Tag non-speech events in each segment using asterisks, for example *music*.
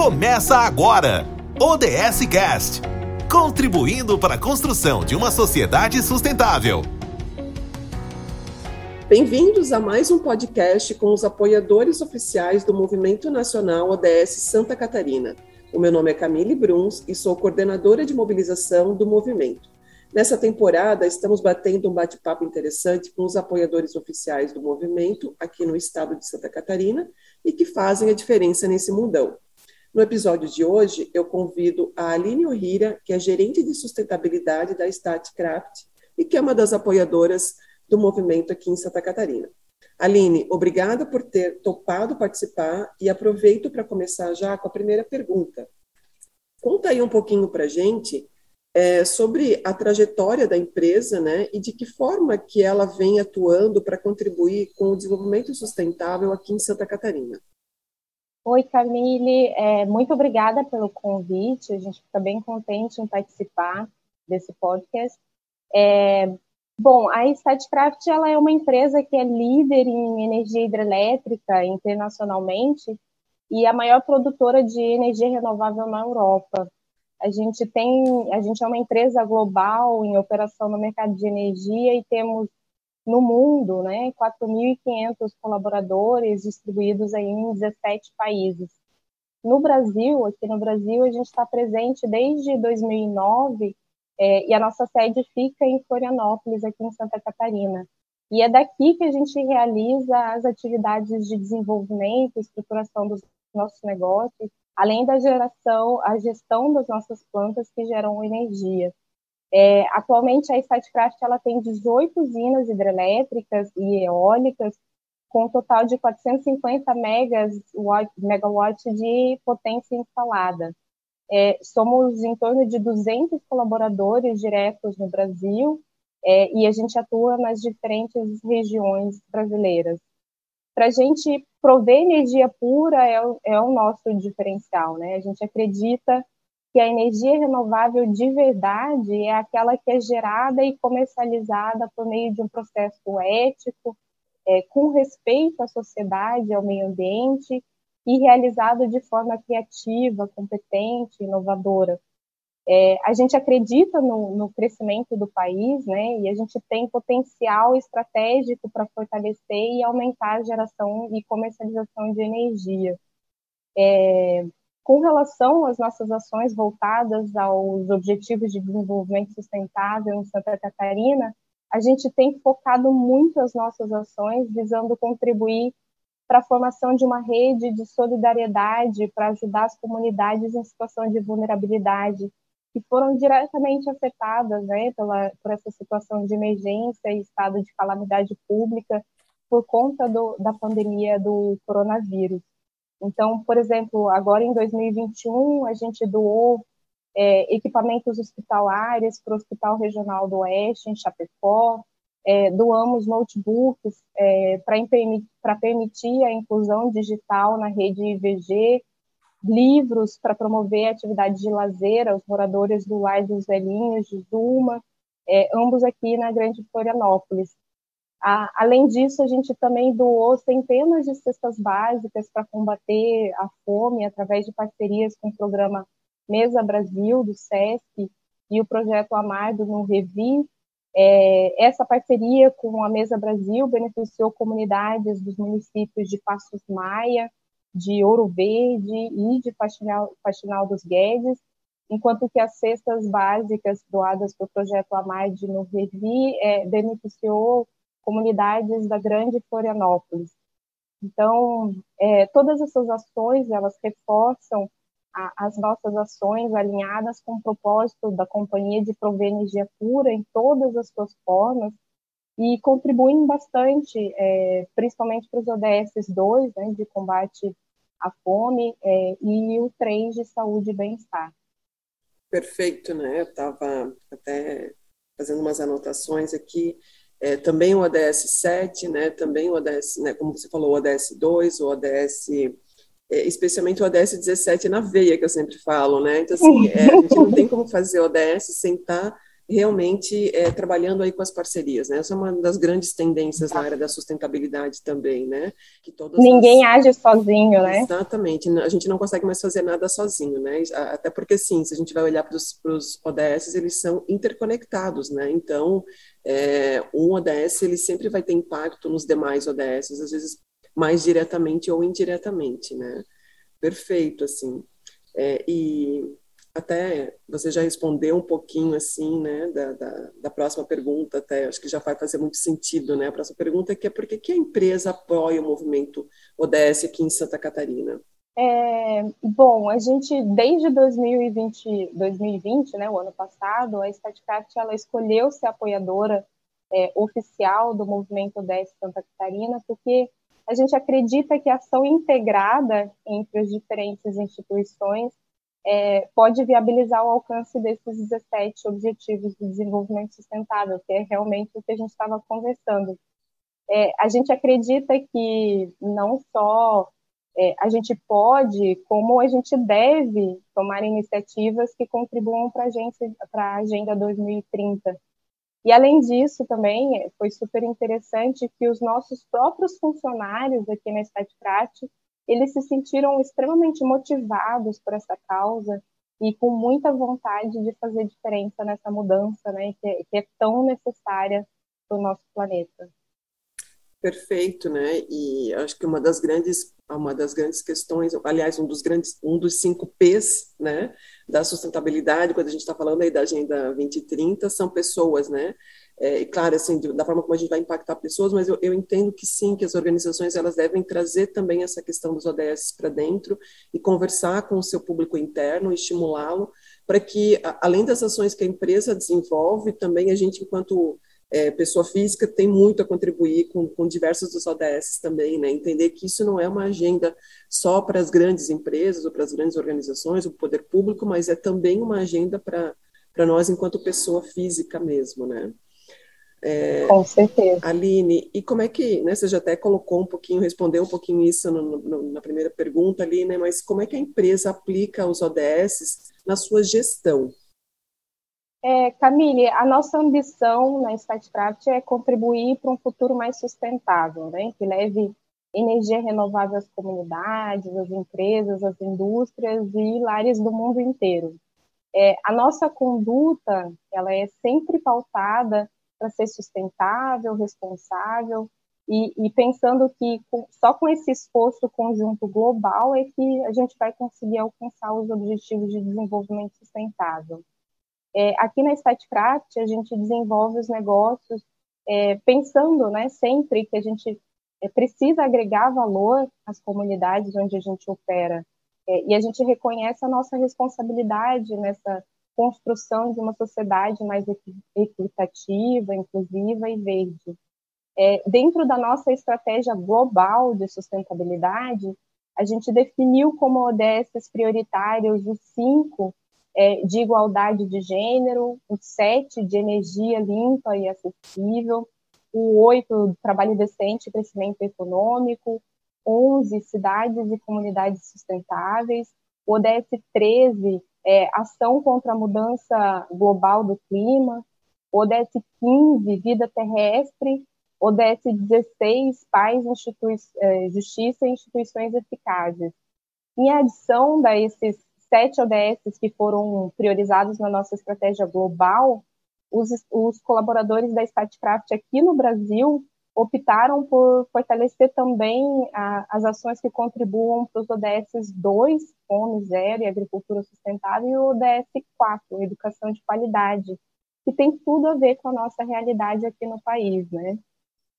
Começa agora! ODS Cast contribuindo para a construção de uma sociedade sustentável. Bem-vindos a mais um podcast com os apoiadores oficiais do Movimento Nacional ODS Santa Catarina. O meu nome é Camille Bruns e sou coordenadora de mobilização do movimento. Nessa temporada, estamos batendo um bate-papo interessante com os apoiadores oficiais do movimento aqui no estado de Santa Catarina e que fazem a diferença nesse mundão. No episódio de hoje, eu convido a Aline Ohira, que é gerente de sustentabilidade da Statcraft e que é uma das apoiadoras do movimento aqui em Santa Catarina. Aline, obrigada por ter topado participar e aproveito para começar já com a primeira pergunta. Conta aí um pouquinho para a gente é, sobre a trajetória da empresa, né, e de que forma que ela vem atuando para contribuir com o desenvolvimento sustentável aqui em Santa Catarina. Oi, Camille, é, muito obrigada pelo convite. A gente fica bem contente em participar desse podcast. É, bom, a Statcraft ela é uma empresa que é líder em energia hidrelétrica internacionalmente e a maior produtora de energia renovável na Europa. A gente tem, a gente é uma empresa global em operação no mercado de energia e temos no mundo, né, 4.500 colaboradores distribuídos aí em 17 países. No Brasil, aqui no Brasil, a gente está presente desde 2009 é, e a nossa sede fica em Florianópolis, aqui em Santa Catarina. E é daqui que a gente realiza as atividades de desenvolvimento, estruturação dos nossos negócios além da geração, a gestão das nossas plantas que geram energia. É, atualmente, a Statcraft ela tem 18 usinas hidrelétricas e eólicas, com um total de 450 megas, megawatts de potência instalada. É, somos em torno de 200 colaboradores diretos no Brasil é, e a gente atua nas diferentes regiões brasileiras para a gente prover energia pura é o, é o nosso diferencial, né? A gente acredita que a energia renovável de verdade é aquela que é gerada e comercializada por meio de um processo ético, é, com respeito à sociedade, ao meio ambiente e realizado de forma criativa, competente, inovadora. É, a gente acredita no, no, crescimento do país, né, e a gente tem potencial estratégico para fortalecer e aumentar a geração e comercialização de energia. É, com relação às nossas ações voltadas aos Objetivos de Desenvolvimento Sustentável em Santa Catarina, a gente tem focado muito as nossas ações visando contribuir para a formação de uma rede de solidariedade para ajudar as comunidades em situação de vulnerabilidade, que foram diretamente afetadas né, pela, por essa situação de emergência e estado de calamidade pública por conta do, da pandemia do coronavírus. Então, por exemplo, agora em 2021, a gente doou é, equipamentos hospitalares para o Hospital Regional do Oeste, em Chapecó, é, doamos notebooks é, para permitir a inclusão digital na rede IVG livros para promover atividades de lazer aos moradores do Lar dos Velhinhos, de Zuma, é, ambos aqui na Grande Florianópolis. A, além disso, a gente também doou centenas de cestas básicas para combater a fome através de parcerias com o programa Mesa Brasil, do SESC, e o projeto Amar do Revi. É, essa parceria com a Mesa Brasil beneficiou comunidades dos municípios de Passos Maia, de Ouro Verde e de Faxinal, Faxinal dos Guedes, enquanto que as cestas básicas doadas pelo projeto Amade no Revi é, beneficiou comunidades da Grande Florianópolis. Então, é, todas essas ações, elas reforçam a, as nossas ações alinhadas com o propósito da companhia de prover energia pura em todas as suas formas, e contribuem bastante, é, principalmente para os ODS 2, né, de combate à fome, é, e o 3 de saúde e bem-estar. Perfeito, né? Eu estava até fazendo umas anotações aqui. É, também o ODS 7, né? Também o ODS, né, como você falou, o ODS 2, o ODS é, especialmente o ODS 17 na veia, que eu sempre falo, né? Então, assim, é, a gente não tem como fazer o ODS sem estar tá realmente é, trabalhando aí com as parcerias, né? Essa é uma das grandes tendências na área da sustentabilidade também, né? Que Ninguém as... age sozinho, né? Exatamente, a gente não consegue mais fazer nada sozinho, né? Até porque, sim, se a gente vai olhar para os ODS, eles são interconectados, né? Então, é, um ODS, ele sempre vai ter impacto nos demais ODS, às vezes mais diretamente ou indiretamente, né? Perfeito, assim. É, e até você já respondeu um pouquinho assim, né, da, da, da, próxima pergunta, até acho que já vai fazer muito sentido, né, a próxima pergunta que é por que a empresa apoia o movimento ODS aqui em Santa Catarina? É, bom, a gente desde 2020, 2020, né, o ano passado, a Statcraft ela escolheu ser apoiadora é, oficial do movimento ODS Santa Catarina, porque a gente acredita que a ação integrada entre as diferentes instituições é, pode viabilizar o alcance desses 17 Objetivos de Desenvolvimento Sustentável, que é realmente o que a gente estava conversando. É, a gente acredita que não só é, a gente pode, como a gente deve tomar iniciativas que contribuam para a Agenda 2030. E, além disso, também foi super interessante que os nossos próprios funcionários aqui na Statprat eles se sentiram extremamente motivados por essa causa e com muita vontade de fazer diferença nessa mudança, né, que é, que é tão necessária para o nosso planeta. Perfeito, né? E acho que uma das grandes, uma das grandes questões, aliás, um dos grandes, um dos cinco P's, né, da sustentabilidade, quando a gente está falando aí da Agenda 2030, são pessoas, né? É, claro, assim, da forma como a gente vai impactar pessoas, mas eu, eu, entendo que sim, que as organizações elas devem trazer também essa questão dos ODS para dentro e conversar com o seu público interno, estimulá-lo, para que, além das ações que a empresa desenvolve, também a gente, enquanto é, pessoa física, tem muito a contribuir com, com diversos dos ODS também, né? Entender que isso não é uma agenda só para as grandes empresas ou para as grandes organizações, o poder público, mas é também uma agenda para para nós enquanto pessoa física mesmo, né? É, Com certeza. Aline, e como é que, né, você já até colocou um pouquinho, respondeu um pouquinho isso no, no, na primeira pergunta ali, né, mas como é que a empresa aplica os ODS na sua gestão? É, Camille, a nossa ambição na Statcraft é contribuir para um futuro mais sustentável, né, que leve energia renovável às comunidades, às empresas, às indústrias e lares do mundo inteiro. É, a nossa conduta, ela é sempre pautada para ser sustentável, responsável, e, e, pensando que só com esse esforço conjunto global é que a gente vai conseguir alcançar os objetivos de desenvolvimento sustentável. É, aqui na Statcraft, a gente desenvolve os negócios é, pensando né, sempre que a gente é, precisa agregar valor às comunidades onde a gente opera. É, e a gente reconhece a nossa responsabilidade nessa construção de uma sociedade mais equitativa, inclusiva e verde. É, dentro da nossa estratégia global de sustentabilidade, a gente definiu como ODS prioritários os cinco é, de igualdade de gênero, os sete de energia limpa e acessível, o oito trabalho decente e crescimento econômico, onze cidades e comunidades sustentáveis, o ODS 13 é, ação contra a mudança global do clima, ODS 15, vida terrestre, ODS 16, paz, é, justiça e instituições eficazes. Em adição a esses sete ODS que foram priorizados na nossa estratégia global, os, os colaboradores da Statcraft aqui no Brasil optaram por fortalecer também a, as ações que contribuam para os ODS 2, Fome Zero e Agricultura Sustentável, e o ODS 4, Educação de Qualidade, que tem tudo a ver com a nossa realidade aqui no país, né?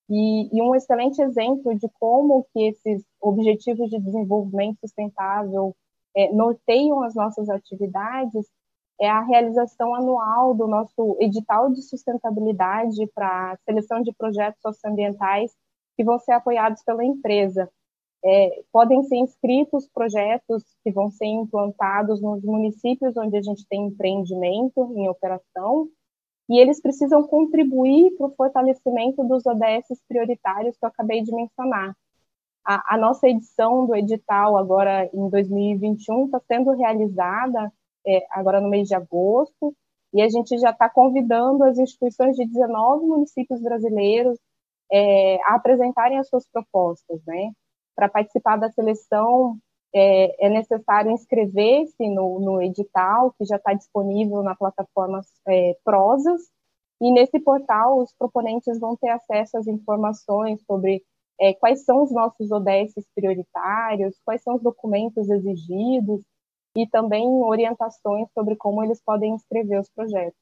E, e um excelente exemplo de como que esses objetivos de desenvolvimento sustentável é, norteiam as nossas atividades é a realização anual do nosso edital de sustentabilidade para seleção de projetos socioambientais que vão ser apoiados pela empresa. É, podem ser inscritos projetos que vão ser implantados nos municípios onde a gente tem empreendimento em operação, e eles precisam contribuir para o fortalecimento dos ODS prioritários que eu acabei de mencionar. A, a nossa edição do edital, agora em 2021, está sendo realizada é, agora no mês de agosto, e a gente já está convidando as instituições de 19 municípios brasileiros é, a apresentarem as suas propostas, né? Para participar da seleção é, é necessário inscrever-se no, no, edital que já está disponível na plataforma é, Prosas e nesse portal os proponentes vão ter acesso às informações sobre é, quais são os nossos ODS prioritários, quais são os documentos exigidos e também orientações sobre como eles podem inscrever os projetos.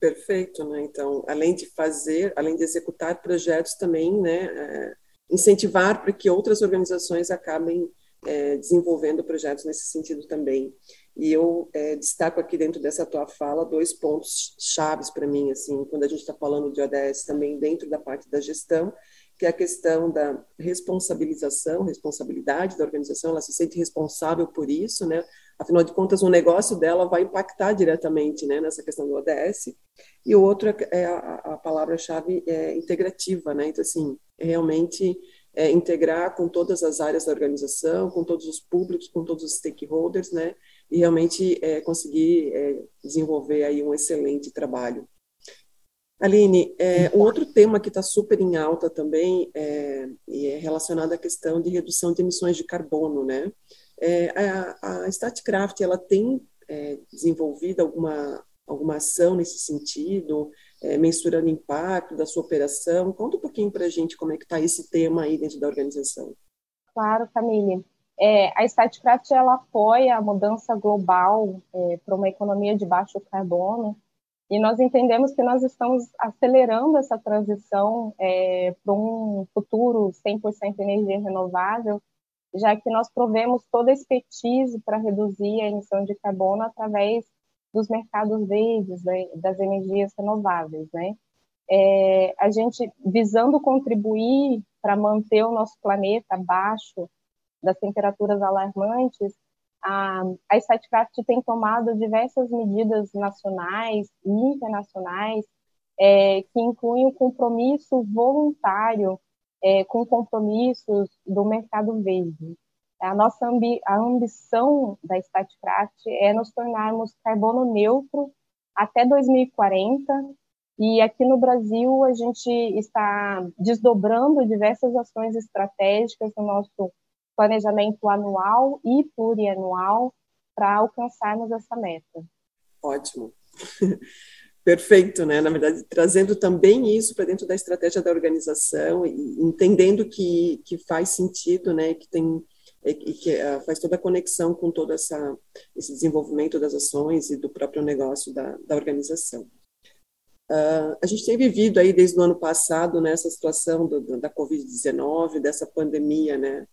Perfeito, né? Então, além de fazer, além de executar projetos, também, né, é, incentivar para que outras organizações acabem é, desenvolvendo projetos nesse sentido também. E eu é, destaco aqui dentro dessa tua fala dois pontos chaves para mim, assim, quando a gente está falando de ODS também dentro da parte da gestão, que é a questão da responsabilização, responsabilidade da organização, ela se sente responsável por isso, né? Afinal de contas, o negócio dela vai impactar diretamente, né, nessa questão do ODS. E o outro é, é a, a palavra-chave é integrativa, né? Então, assim, realmente é, integrar com todas as áreas da organização, com todos os públicos, com todos os stakeholders, né? E realmente é, conseguir é, desenvolver aí um excelente trabalho. Aline, é, um outro tema que está super em alta também é, é, relacionado à questão de redução de emissões de carbono, né? É, a, a Statcraft, ela tem é, desenvolvido alguma, alguma ação nesse sentido, é, mensurando o impacto da sua operação? Conta um pouquinho para a gente como é que está esse tema aí dentro da organização. Claro, Camille. É, a Statcraft, ela apoia a mudança global para uma economia de baixo carbono, e nós entendemos que nós estamos acelerando essa transição é, para um futuro 100% energia renovável, já que nós provemos toda a expertise para reduzir a emissão de carbono através dos mercados verdes, né, das energias renováveis, né? É, a gente visando contribuir para manter o nosso planeta abaixo das temperaturas alarmantes, a, a Statcraft tem tomado diversas medidas nacionais e internacionais é, que incluem o compromisso voluntário é, com compromissos do mercado verde. A nossa ambi a ambição da Statcraft é nos tornarmos carbono neutro até 2040 e aqui no Brasil a gente está desdobrando diversas ações estratégicas no nosso planejamento anual e plurianual para alcançarmos essa meta. Ótimo. *laughs* Perfeito, né? Na verdade, trazendo também isso para dentro da estratégia da organização e entendendo que, que faz sentido, né? Que tem e que uh, faz toda a conexão com todo essa, esse desenvolvimento das ações e do próprio negócio da, da organização. Uh, a gente tem vivido aí desde o ano passado né, situação do, do, da Covid-19, dessa pandemia, né?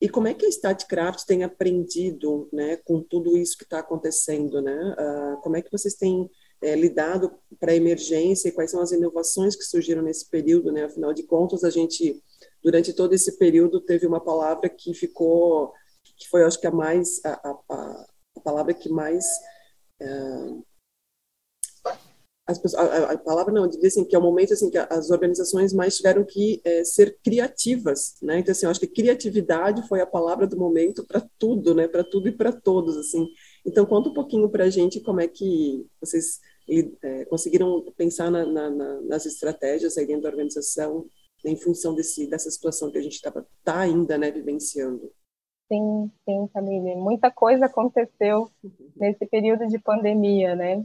E como é que a Statcraft tem aprendido né, com tudo isso que está acontecendo? Né? Uh, como é que vocês têm é, lidado para a emergência e quais são as inovações que surgiram nesse período? Né? Afinal de contas, a gente, durante todo esse período, teve uma palavra que ficou, que foi, acho que, a mais, a, a, a palavra que mais uh, as, a, a, palavra não, dizer assim, que é o momento assim que as organizações mais tiveram que é, ser criativas, né? Então assim, eu acho que criatividade foi a palavra do momento para tudo, né? Para tudo e para todos, assim. Então conta um pouquinho para a gente como é que vocês é, conseguiram pensar na, na, na, nas estratégias aí dentro da organização em função desse dessa situação que a gente estava tá ainda, né, vivenciando. Sim, sim, família. Muita coisa aconteceu nesse período de pandemia, né?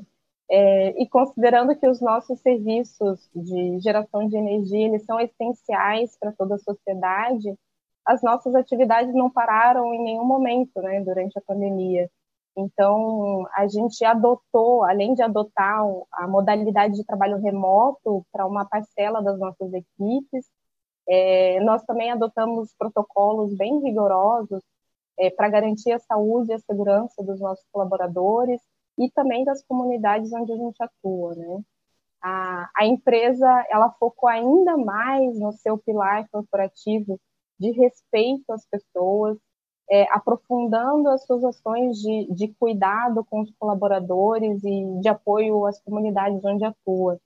É, e considerando que os nossos serviços de geração de energia eles são essenciais para toda a sociedade, as nossas atividades não pararam em nenhum momento, né, durante a pandemia. Então, a gente adotou, além de adotar a modalidade de trabalho remoto para uma parcela das nossas equipes, é, nós também adotamos protocolos bem rigorosos é, para garantir a saúde e a segurança dos nossos colaboradores e também das comunidades onde a gente atua, né? A, a empresa, ela focou ainda mais no seu pilar corporativo de respeito às pessoas, é, aprofundando as suas ações de, de cuidado com os colaboradores e de apoio às comunidades onde atua.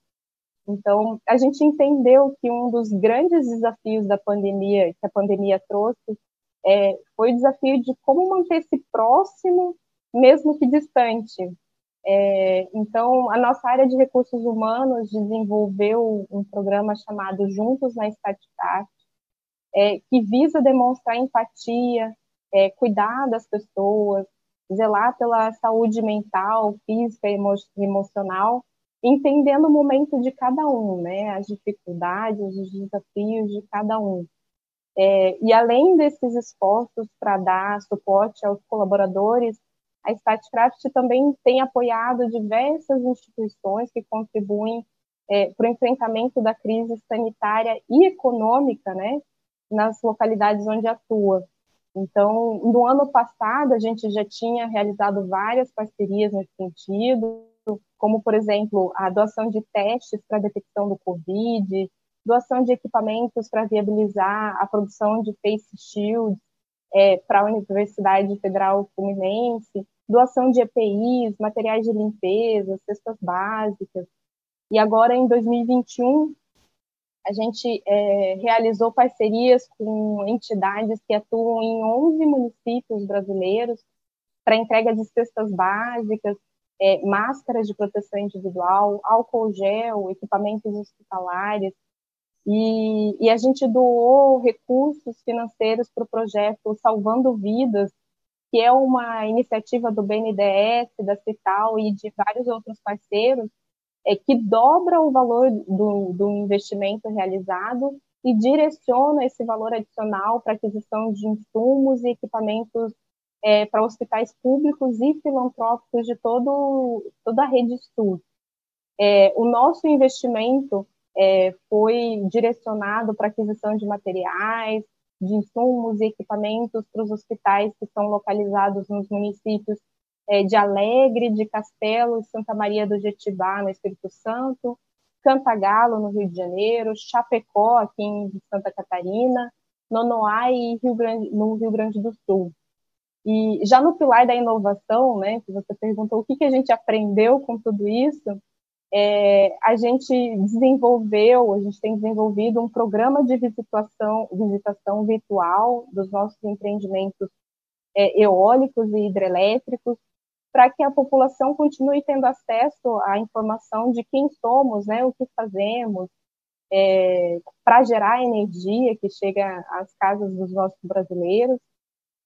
Então, a gente entendeu que um dos grandes desafios da pandemia, que a pandemia trouxe, é, foi o desafio de como manter-se próximo mesmo que distante. É, então, a nossa área de recursos humanos desenvolveu um programa chamado Juntos na Statcraft, é, que visa demonstrar empatia, é, cuidar das pessoas, zelar pela saúde mental, física e emo emocional, entendendo o momento de cada um, né, as dificuldades, os desafios de cada um. É, e além desses esforços para dar suporte aos colaboradores, a Statcraft também tem apoiado diversas instituições que contribuem é, para o enfrentamento da crise sanitária e econômica, né, nas localidades onde atua. Então, no ano passado, a gente já tinha realizado várias parcerias nesse sentido, como, por exemplo, a doação de testes para detecção do Covid, doação de equipamentos para viabilizar a produção de face shields é, para a Universidade Federal Fluminense, doação de EPIs, materiais de limpeza, cestas básicas. E agora, em 2021, a gente é, realizou parcerias com entidades que atuam em 11 municípios brasileiros para entrega de cestas básicas, é, máscaras de proteção individual, álcool gel, equipamentos hospitalares. E, e a gente doou recursos financeiros para o projeto Salvando Vidas, que é uma iniciativa do BNDES, da Cital e de vários outros parceiros, é, que dobra o valor do, do investimento realizado e direciona esse valor adicional para aquisição de insumos e equipamentos é, para hospitais públicos e filantrópicos de todo, toda a rede SUS. É, o nosso investimento é, foi direcionado para aquisição de materiais, de insumos e equipamentos para os hospitais que estão localizados nos municípios é, de Alegre, de Castelo Santa Maria do Jetibá, no Espírito Santo, Cantagalo, no Rio de Janeiro, Chapecó, aqui em Santa Catarina, Nonoá e Rio Grande, no Rio Grande do Sul. E já no pilar da inovação, né, que você perguntou o que, que a gente aprendeu com tudo isso, é, a gente desenvolveu, a gente tem desenvolvido um programa de visitação, visitação virtual dos nossos empreendimentos é, eólicos e hidrelétricos, para que a população continue tendo acesso à informação de quem somos, né, o que fazemos, é, para gerar energia que chega às casas dos nossos brasileiros,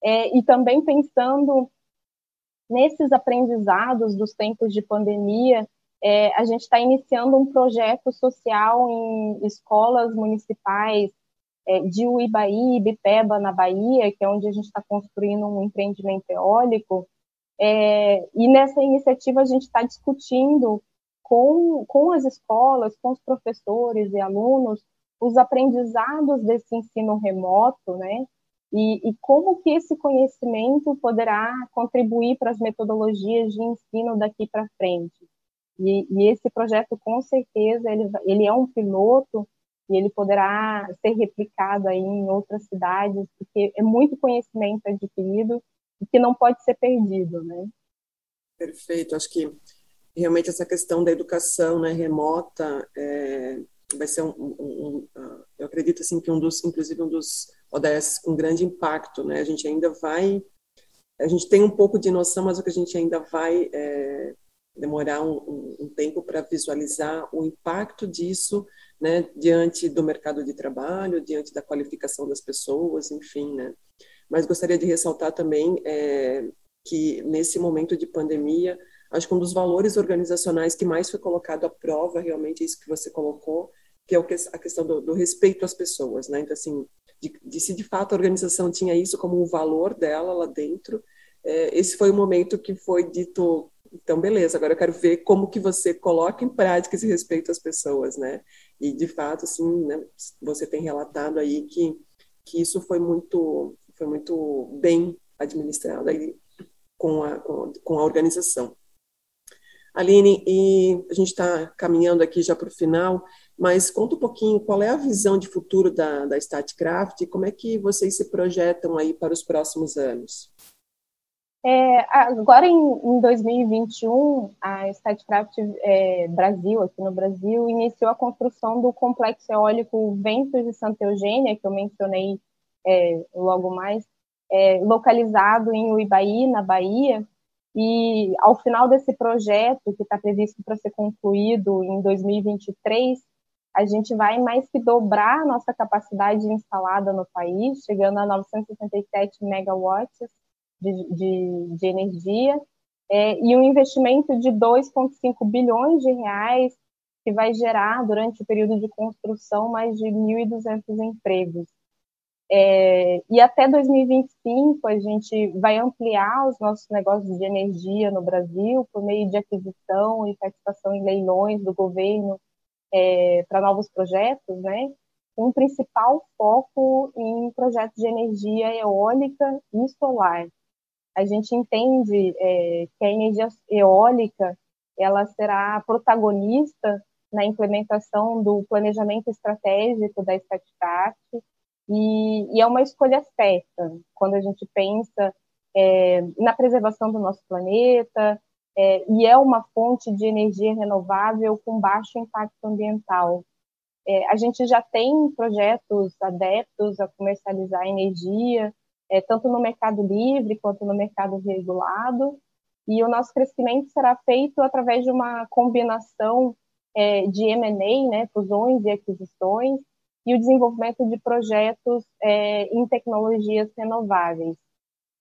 é, e também pensando nesses aprendizados dos tempos de pandemia, é, a gente está iniciando um projeto social em escolas municipais é, de Uibaí, Bipeba, na Bahia, que é onde a gente está construindo um empreendimento eólico, é, e nessa iniciativa a gente está discutindo com, com as escolas, com os professores e alunos, os aprendizados desse ensino remoto, né? E, e como que esse conhecimento poderá contribuir para as metodologias de ensino daqui para frente. E, e, esse projeto, com certeza, ele, ele é um piloto e ele poderá ser replicado aí em outras cidades, porque é muito conhecimento adquirido e que não pode ser perdido, né? Perfeito. Acho que realmente essa questão da educação né, remota é, vai ser um, um, um, uh, eu acredito assim que um dos, inclusive um dos ODS com grande impacto, né? A gente ainda vai, a gente tem um pouco de noção, mas o que a gente ainda vai é, demorar um, um tempo para visualizar o impacto disso, né, diante do mercado de trabalho, diante da qualificação das pessoas, enfim, né. Mas gostaria de ressaltar também é, que nesse momento de pandemia, acho que um dos valores organizacionais que mais foi colocado à prova, realmente é isso que você colocou, que é a questão do, do respeito às pessoas, né? Então, assim, de, de, se de fato a organização tinha isso como um valor dela lá dentro, é, esse foi o momento que foi dito, então, beleza, agora eu quero ver como que você coloca em prática esse respeito às pessoas, né? E, de fato, assim, né, você tem relatado aí que, que isso foi muito foi muito bem administrado aí com a, com, com a organização. Aline, e a gente está caminhando aqui já para o final, mas conta um pouquinho qual é a visão de futuro da, da Statcraft e como é que vocês se projetam aí para os próximos anos? É, agora, em, em, 2021, a Statcraft é, Brasil, aqui no Brasil, iniciou a construção do complexo eólico Ventos de Santa Eugênia, que eu mencionei é, logo mais, é, localizado em Uibaí, na Bahia, E ao final desse projeto, que está previsto para ser concluído em 2023, a gente vai mais que dobrar a nossa capacidade instalada no país, chegando a 967 megawatts de, de, de energia, é, e um investimento de 2,5 bilhões de reais, que vai gerar, durante o período de construção, mais de 1.200 empregos. É, e até 2025 a gente vai ampliar os nossos negócios de energia no Brasil por meio de aquisição e participação em leilões do governo é, para novos projetos, né? Um principal foco em projetos de energia eólica e solar. A gente entende é, que a energia eólica ela será protagonista na implementação do planejamento estratégico da Statcraft e, e, é uma escolha certa quando a gente pensa é, na preservação do nosso planeta, é, e é uma fonte de energia renovável com baixo impacto ambiental. É, a gente já tem projetos adeptos a comercializar energia, é, tanto no mercado livre quanto no mercado regulado, e o nosso crescimento será feito através de uma combinação é, de M&A, né, fusões e aquisições, e o desenvolvimento de projetos é, em tecnologias renováveis.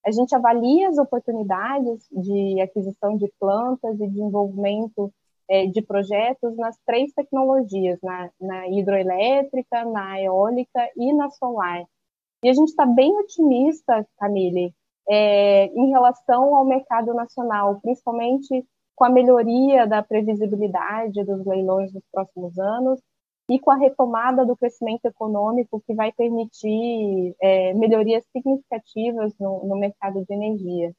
A gente avalia as oportunidades de aquisição de plantas e desenvolvimento é, de projetos nas três tecnologias, na, na hidroelétrica, na eólica e na solar. E a gente está bem otimista, Camille, é, em relação ao mercado nacional, principalmente com a melhoria da previsibilidade dos leilões nos próximos anos e com a retomada do crescimento econômico que vai permitir é, melhorias significativas no, no, mercado de energia.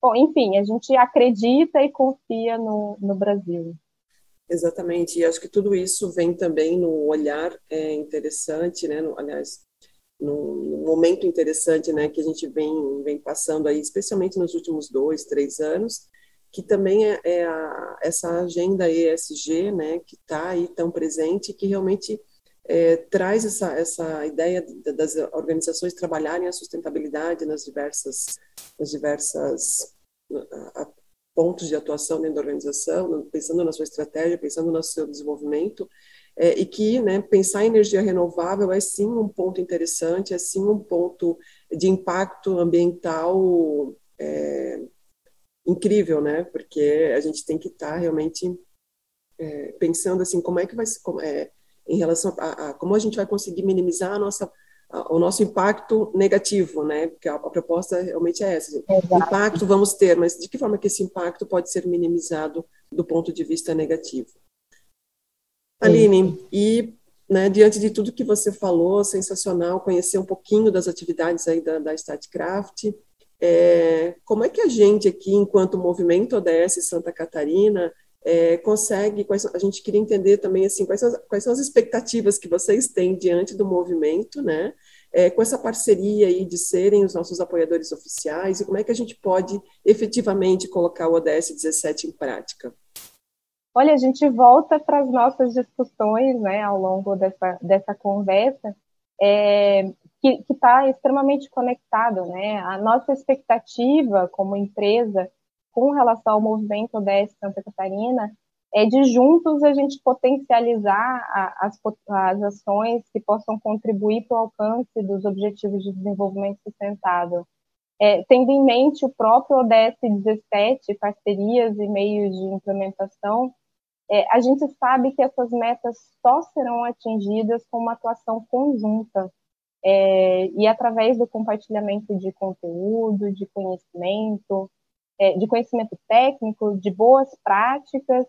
Bom, enfim, a gente acredita e confia no, no Brasil. Exatamente, e acho que tudo isso vem também no olhar é, interessante, né? No, aliás, num momento interessante, né, que a gente vem vem passando aí, especialmente nos últimos dois, três anos, que também é, é a, essa agenda ESG, né, que está aí tão presente, que realmente é, traz essa, essa ideia das organizações trabalharem a sustentabilidade nas diversas, nas diversas a, a, pontos de atuação dentro da organização, pensando na sua estratégia, pensando no seu desenvolvimento, é, e que né, pensar em energia renovável é sim um ponto interessante, é sim um ponto de impacto ambiental é, incrível, né? Porque a gente tem que estar tá realmente é, pensando assim, como é que vai como, é, em relação a, a, como a gente vai conseguir minimizar a nossa a, o nosso impacto negativo, né? Porque a, a proposta realmente é essa. Exato. Impacto vamos ter, mas de que forma que esse impacto pode ser minimizado do ponto de vista negativo? Aline, e né, diante de tudo que você falou, sensacional conhecer um pouquinho das atividades aí da, da StatCraft, é, como é que a gente aqui, enquanto movimento ODS Santa Catarina, é, consegue, quais, a gente queria entender também assim, quais são, quais são as expectativas que vocês têm diante do movimento, né, é, com essa parceria aí de serem os nossos apoiadores oficiais, e como é que a gente pode efetivamente colocar o ODS 17 em prática? Olha, a gente volta para as nossas discussões, né, ao longo dessa, dessa conversa, é, que está extremamente conectado, né? A nossa expectativa como empresa com relação ao movimento ODS Santa Catarina é de juntos a gente potencializar a, as, as ações que possam contribuir para o alcance dos objetivos de desenvolvimento sustentável. É, tendo em mente o próprio ODS 17, parcerias e meios de implementação, é, a gente sabe que essas metas só serão atingidas com uma atuação conjunta é, e através do compartilhamento de conteúdo, de conhecimento, é, de conhecimento técnico, de boas práticas,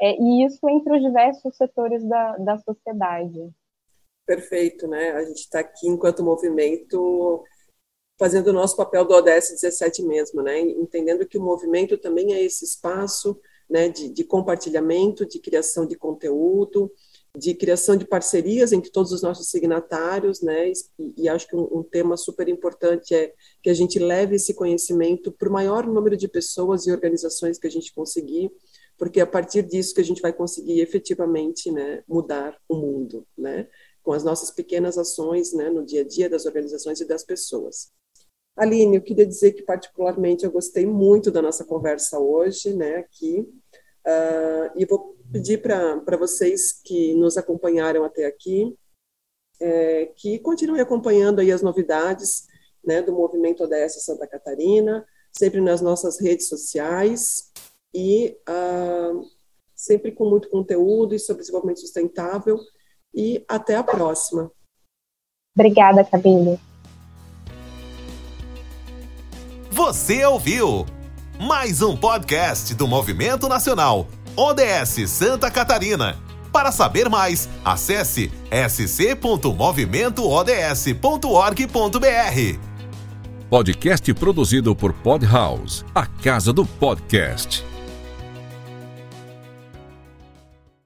é, e isso entre os diversos setores da, da sociedade. Perfeito, né? A gente está aqui enquanto movimento fazendo o nosso papel do ODS 17 mesmo, né? Entendendo que o movimento também é esse espaço né, de, de compartilhamento, de criação de conteúdo, de criação de parcerias entre todos os nossos signatários, né? E, e acho que um, um, tema super importante é que a gente leve esse conhecimento para o maior número de pessoas e organizações que a gente conseguir, porque é a partir disso que a gente vai conseguir efetivamente, né, mudar o mundo, né? Com as nossas pequenas ações, né, no dia a dia das organizações e das pessoas. Aline, eu queria dizer que particularmente eu gostei muito da nossa conversa hoje, né, aqui, uh, e vou pedir para vocês que nos acompanharam até aqui, é, que continuem acompanhando aí as novidades, né, do movimento ODS Santa Catarina, sempre nas nossas redes sociais e uh, sempre com muito conteúdo e sobre desenvolvimento sustentável. E até a próxima. Obrigada, Camille. Você ouviu mais um podcast do Movimento Nacional ODS Santa Catarina. Para saber mais, acesse sc.movimentoods.org.br. Podcast produzido por Podhouse, a casa do podcast.